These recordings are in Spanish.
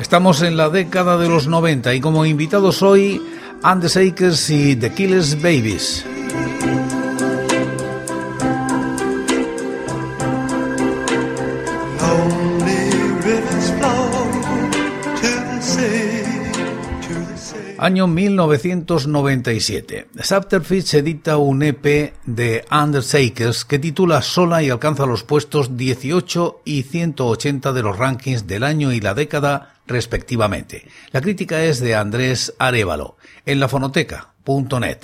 Estamos en la década de los 90 y como invitados hoy, And the Shakers y The Killers Babies. Año 1997. Subterfuge edita un EP de Undershakers que titula Sola y alcanza los puestos 18 y 180 de los rankings del año y la década respectivamente. La crítica es de Andrés Arevalo en lafonoteca.net.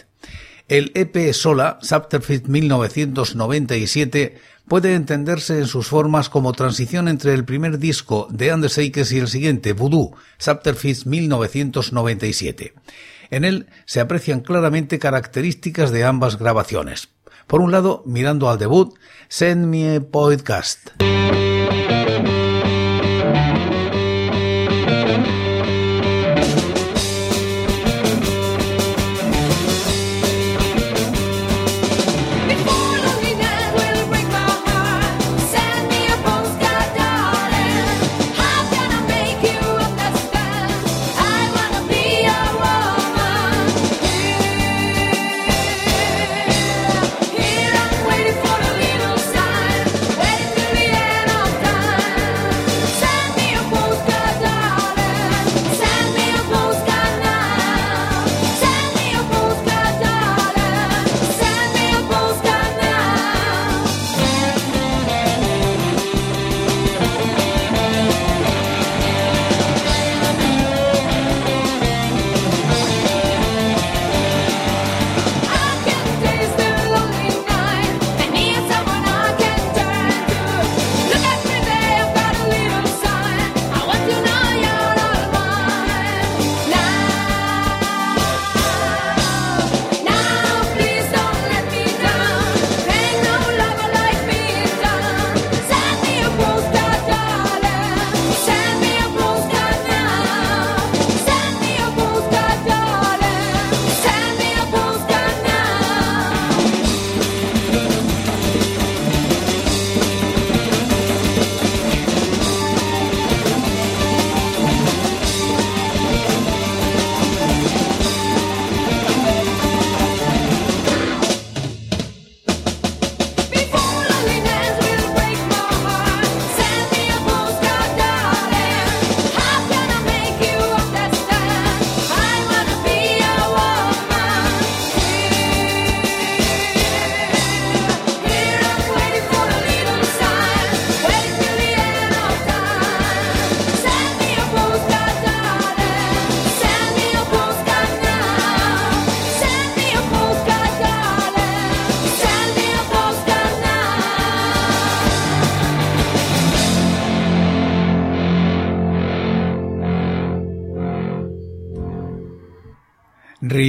El EP Sola, Subterfuge 1997, puede entenderse en sus formas como transición entre el primer disco de Undershakers y el siguiente, Voodoo, Subterfuge 1997. En él se aprecian claramente características de ambas grabaciones. Por un lado, mirando al debut, Send Me a Podcast.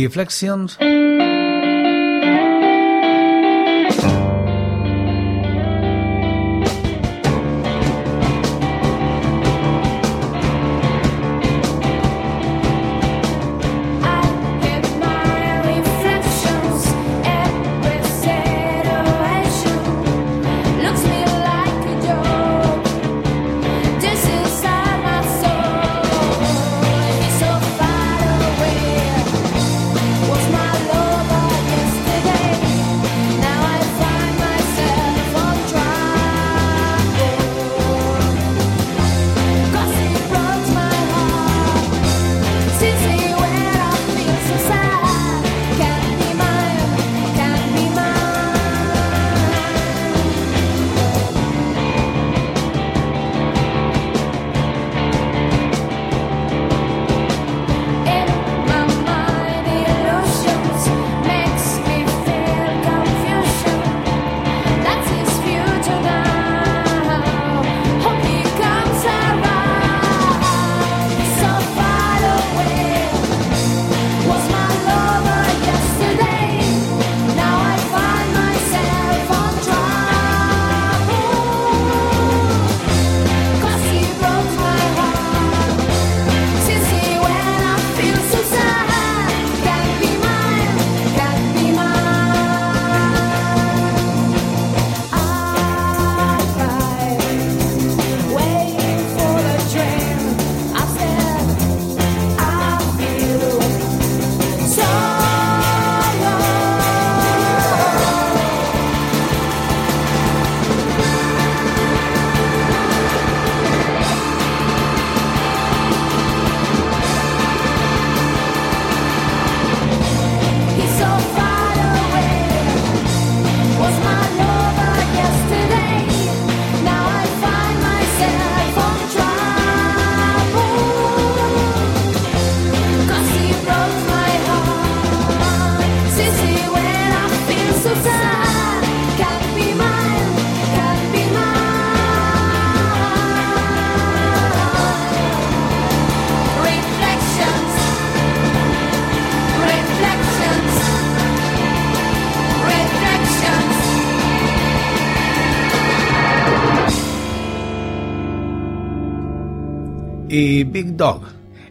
Reflections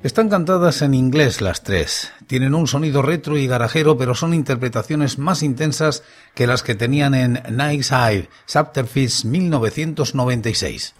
Están cantadas en inglés las tres. Tienen un sonido retro y garajero, pero son interpretaciones más intensas que las que tenían en Nice Eye, Subterfuge 1996.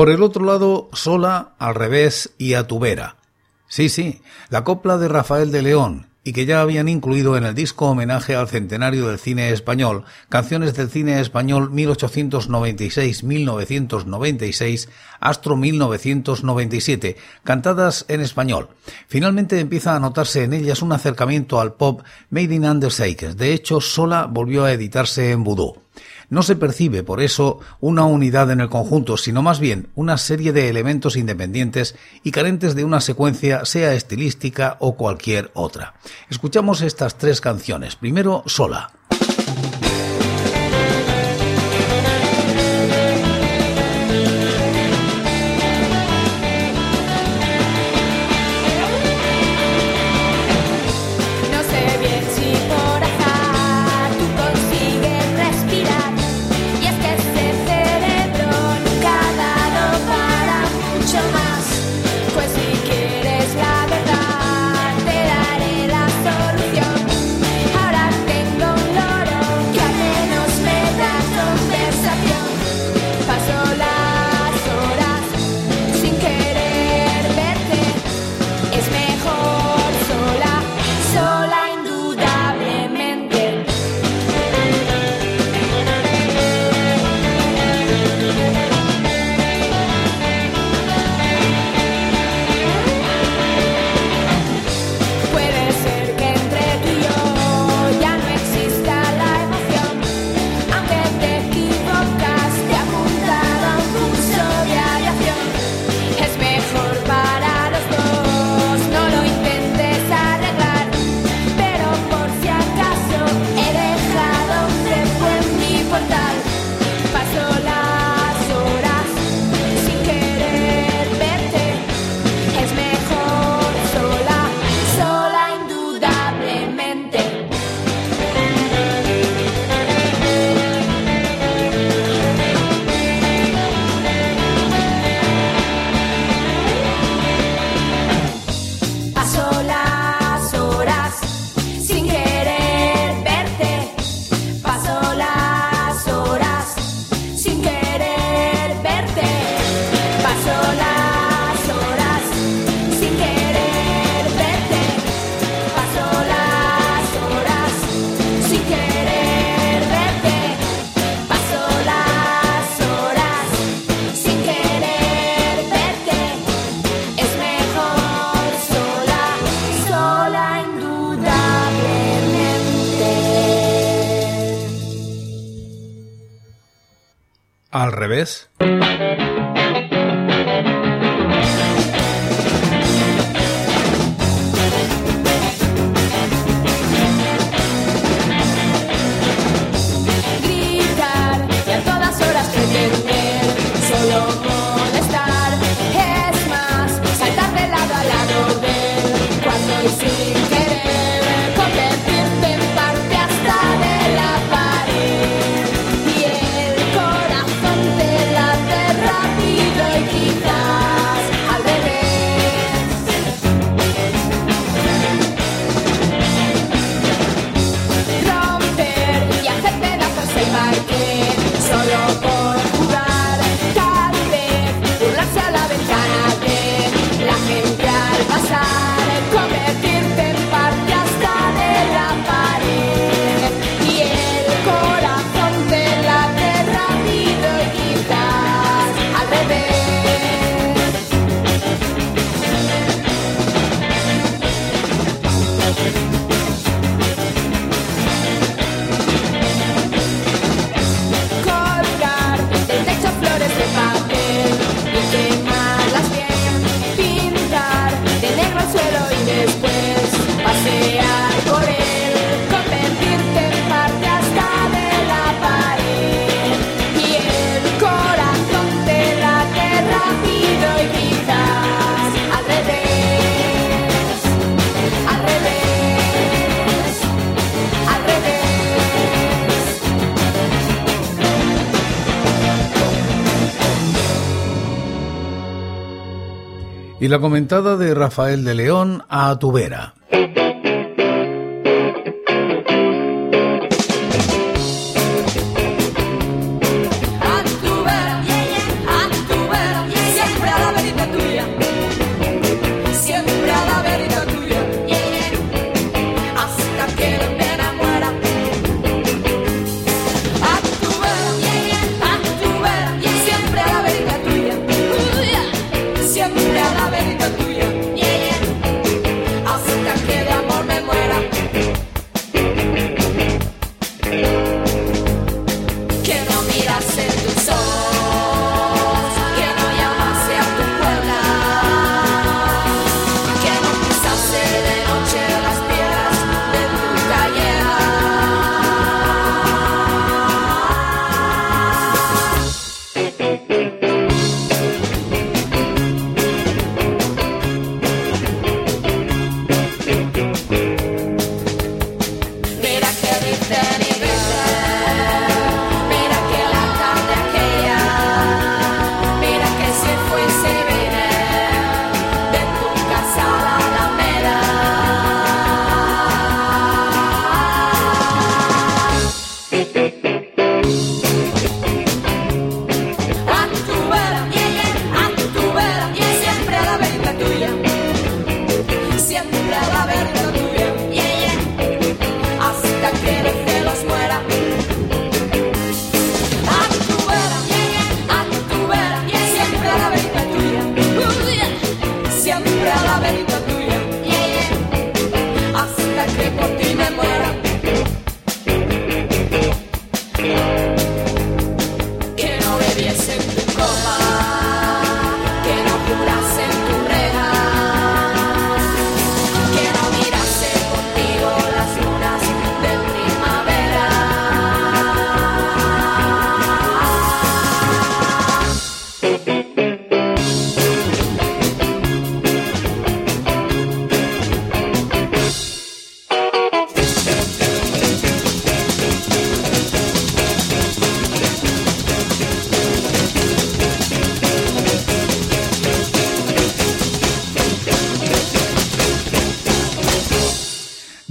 Por el otro lado, sola, al revés y a tu vera. Sí, sí, la copla de Rafael de León, y que ya habían incluido en el disco homenaje al centenario del cine español, canciones del cine español 1896-1996, Astro 1997, cantadas en español. Finalmente empieza a notarse en ellas un acercamiento al pop made in Undershakers. De hecho, sola volvió a editarse en Voodoo. No se percibe, por eso, una unidad en el conjunto, sino más bien una serie de elementos independientes y carentes de una secuencia, sea estilística o cualquier otra. Escuchamos estas tres canciones. Primero, sola. Revés. La comentada de Rafael de León a tu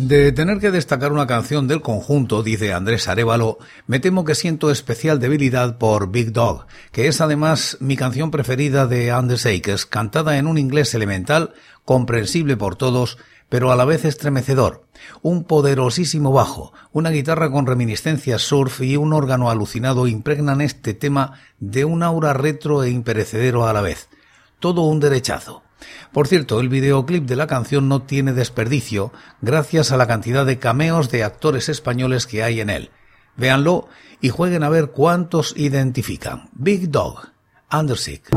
De tener que destacar una canción del conjunto, dice Andrés Arevalo, me temo que siento especial debilidad por Big Dog, que es además mi canción preferida de Anders Akers, cantada en un inglés elemental, comprensible por todos, pero a la vez estremecedor. Un poderosísimo bajo, una guitarra con reminiscencias surf y un órgano alucinado impregnan este tema de un aura retro e imperecedero a la vez. Todo un derechazo. Por cierto, el videoclip de la canción no tiene desperdicio gracias a la cantidad de cameos de actores españoles que hay en él. Véanlo y jueguen a ver cuántos identifican. Big Dog, Undersick.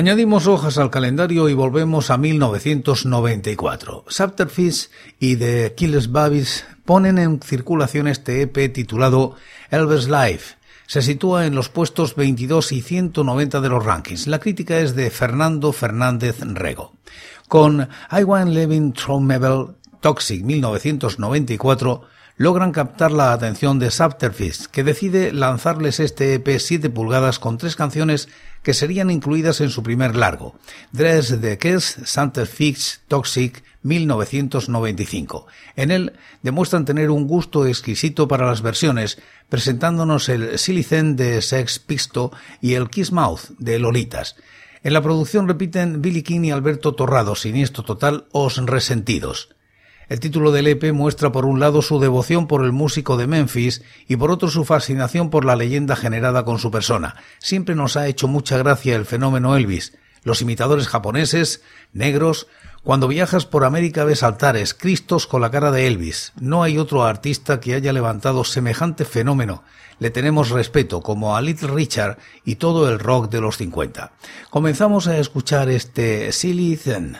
Añadimos hojas al calendario y volvemos a 1994. Subterfuge y The Killers Babies ponen en circulación este EP titulado Elvis Life. Se sitúa en los puestos 22 y 190 de los rankings. La crítica es de Fernando Fernández Rego. Con I Want Living Mebel Toxic 1994 logran captar la atención de Subterfuge, que decide lanzarles este EP 7 pulgadas con tres canciones que serían incluidas en su primer largo, Dress the Kiss Santa Fix Toxic 1995. En él demuestran tener un gusto exquisito para las versiones, presentándonos el Silicen de Sex Pisto y el Kiss Mouth de Lolitas. En la producción repiten Billy King y Alberto Torrado, siniestro total, Os Resentidos. El título del EP muestra por un lado su devoción por el músico de Memphis y por otro su fascinación por la leyenda generada con su persona. Siempre nos ha hecho mucha gracia el fenómeno Elvis, los imitadores japoneses, negros, cuando viajas por América ves altares, cristos con la cara de Elvis. No hay otro artista que haya levantado semejante fenómeno. Le tenemos respeto, como a Little Richard y todo el rock de los 50. Comenzamos a escuchar este Silly Zen.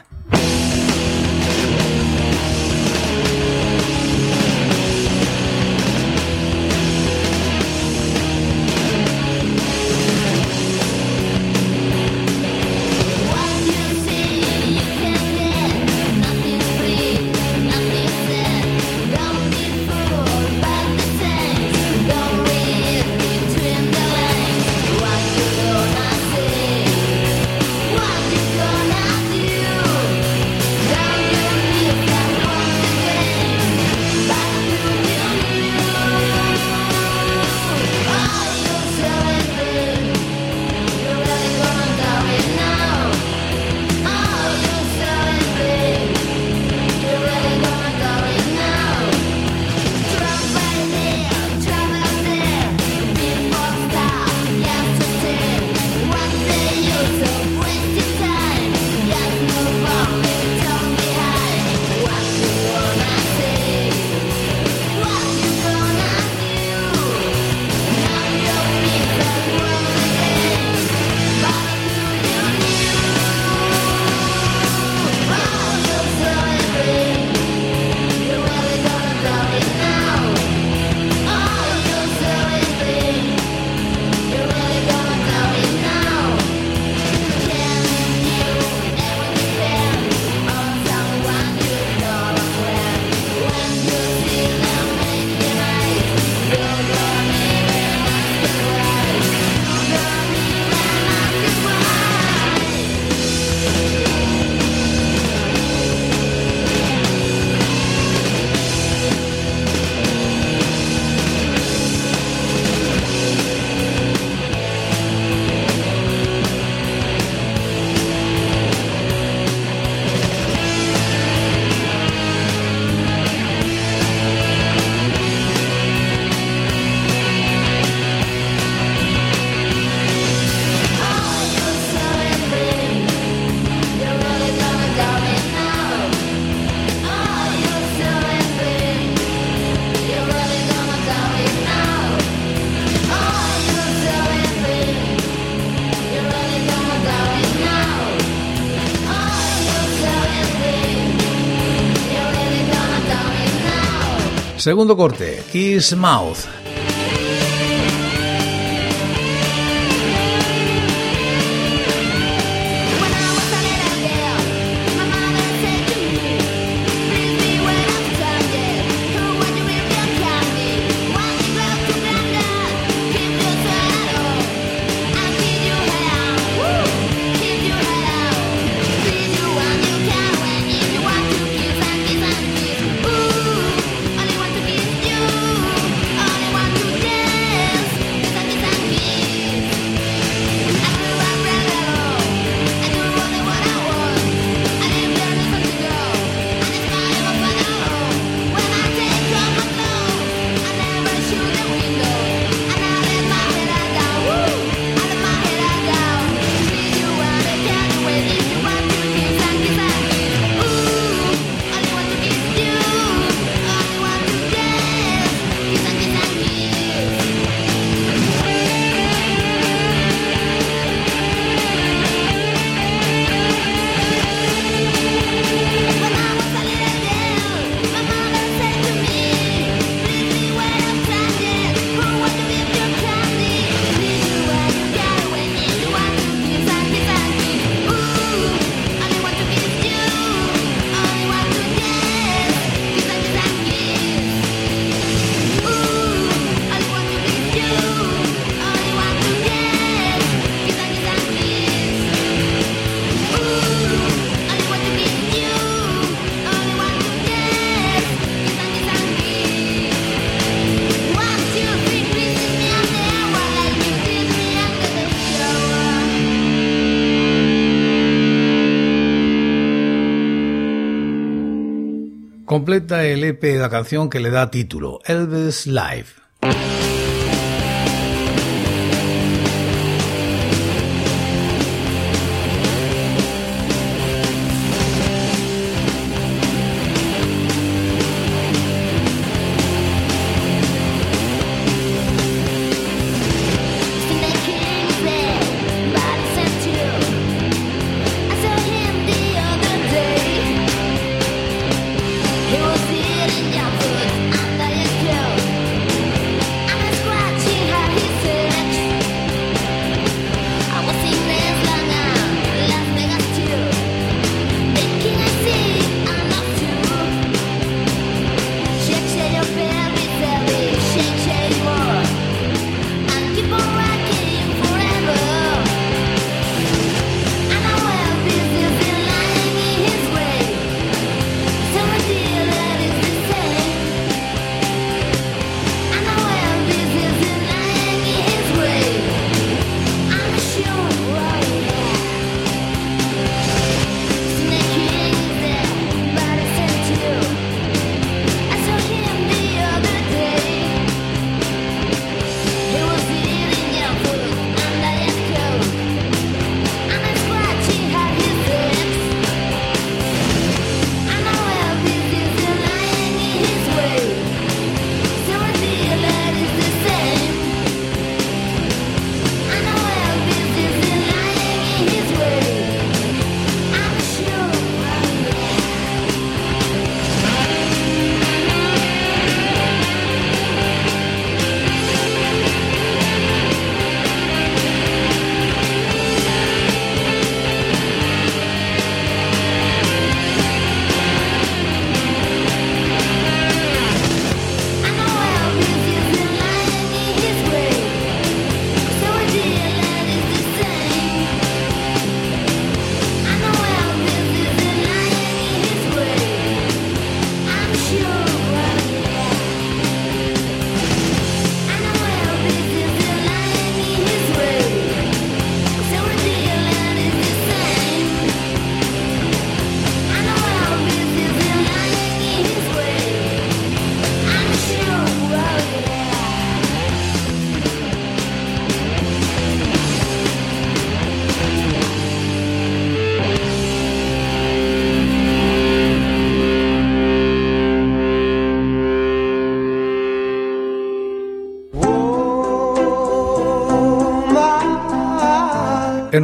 Segundo corte, Kiss Mouth. Completa el EP de la canción que le da título, Elvis Live.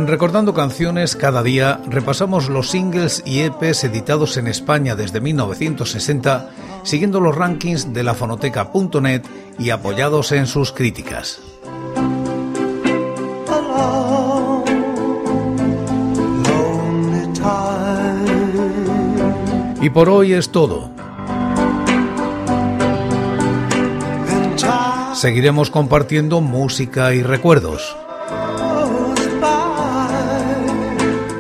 Recordando Canciones, cada día repasamos los singles y EPs editados en España desde 1960, siguiendo los rankings de la fonoteca.net y apoyados en sus críticas. Y por hoy es todo. Seguiremos compartiendo música y recuerdos.